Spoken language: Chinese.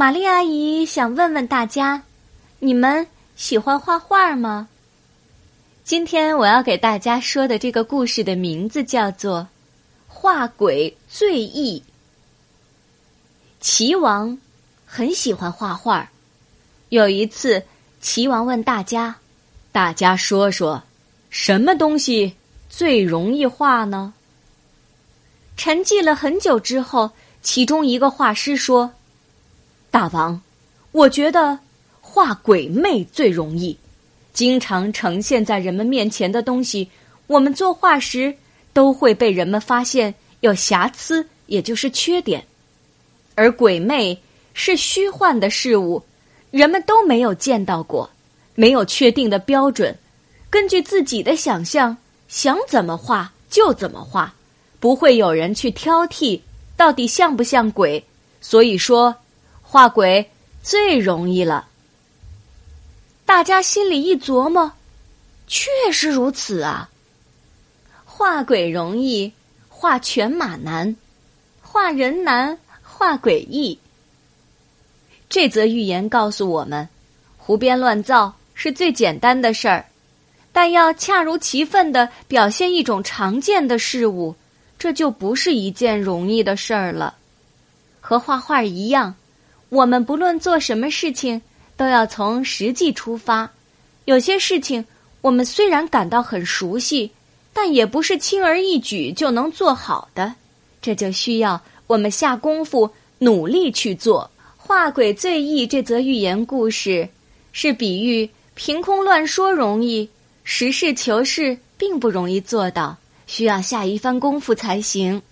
玛丽阿姨想问问大家：你们喜欢画画吗？今天我要给大家说的这个故事的名字叫做《画鬼醉意》。齐王很喜欢画画，有一次，齐王问大家：“大家说说，什么东西最容易画呢？”沉寂了很久之后，其中一个画师说。大王，我觉得画鬼魅最容易。经常呈现在人们面前的东西，我们作画时都会被人们发现有瑕疵，也就是缺点。而鬼魅是虚幻的事物，人们都没有见到过，没有确定的标准，根据自己的想象，想怎么画就怎么画，不会有人去挑剔到底像不像鬼。所以说。画鬼最容易了，大家心里一琢磨，确实如此啊。画鬼容易，画犬马难，画人难，画鬼易。这则寓言告诉我们，胡编乱造是最简单的事儿，但要恰如其分的表现一种常见的事物，这就不是一件容易的事儿了。和画画一样。我们不论做什么事情，都要从实际出发。有些事情我们虽然感到很熟悉，但也不是轻而易举就能做好的。这就需要我们下功夫，努力去做。画鬼最易这则寓言故事，是比喻凭空乱说容易，实事求是并不容易做到，需要下一番功夫才行。